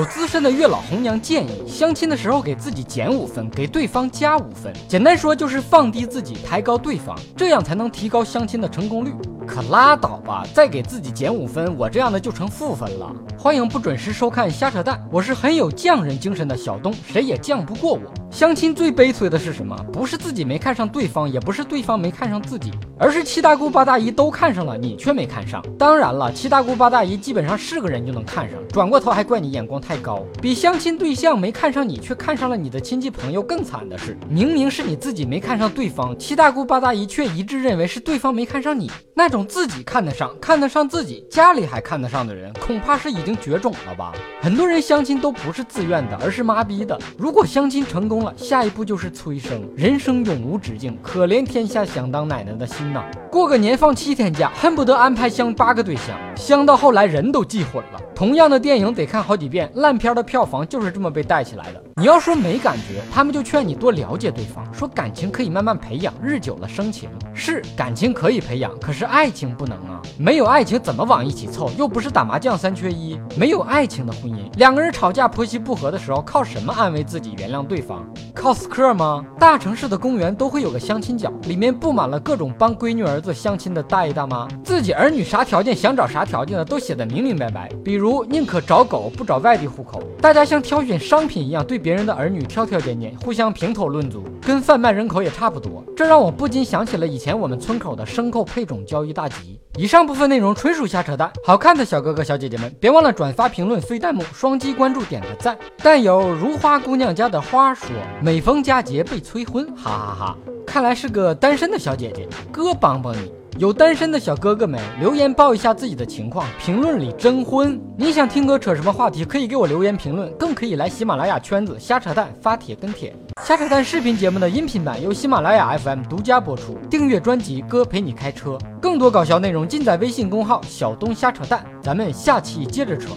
有资深的月老红娘建议，相亲的时候给自己减五分，给对方加五分。简单说就是放低自己，抬高对方，这样才能提高相亲的成功率。可拉倒吧，再给自己减五分，我这样的就成负分了。欢迎不准时收看瞎扯淡，我是很有匠人精神的小东，谁也犟不过我。相亲最悲催的是什么？不是自己没看上对方，也不是对方没看上自己，而是七大姑八大姨都看上了，你却没看上。当然了，七大姑八大姨基本上是个人就能看上，转过头还怪你眼光太高。比相亲对象没看上你却看上了你的亲戚朋友更惨的是，明明是你自己没看上对方，七大姑八大姨却一致认为是对方没看上你。那种自己看得上、看得上自己，家里还看得上的人，恐怕是已经绝种了吧？很多人相亲都不是自愿的，而是妈逼的。如果相亲成功下一步就是催生，人生永无止境，可怜天下想当奶奶的心呐！过个年放七天假，恨不得安排相八个对象，相到后来人都记混了。同样的电影得看好几遍，烂片的票房就是这么被带起来的。你要说没感觉，他们就劝你多了解对方，说感情可以慢慢培养，日久了生情。是感情可以培养，可是爱情不能啊！没有爱情怎么往一起凑？又不是打麻将三缺一。没有爱情的婚姻，两个人吵架婆媳不和的时候，靠什么安慰自己、原谅对方？靠死磕吗？大城市的公园都会有个相亲角，里面布满了各种帮闺女儿子相亲的大爷大妈，自己儿女啥条件，想找啥条件的都写的明明白白，比如。宁可找狗不找外地户口，大家像挑选商品一样对别人的儿女挑挑拣拣，互相评头论足，跟贩卖人口也差不多。这让我不禁想起了以前我们村口的牲口配种交易大集。以上部分内容纯属瞎扯淡，好看的小哥哥小姐姐们别忘了转发、评论、飞弹幕、双击关注、点个赞。但有如花姑娘家的花说，每逢佳节被催婚，哈哈哈！看来是个单身的小姐姐，哥帮帮你。有单身的小哥哥没？留言报一下自己的情况，评论里征婚。你想听哥扯什么话题？可以给我留言评论，更可以来喜马拉雅圈子瞎扯淡发帖跟帖。瞎扯淡视频节目的音频版由喜马拉雅 FM 独家播出。订阅专辑，哥陪你开车。更多搞笑内容尽在微信公号小东瞎扯淡。咱们下期接着扯。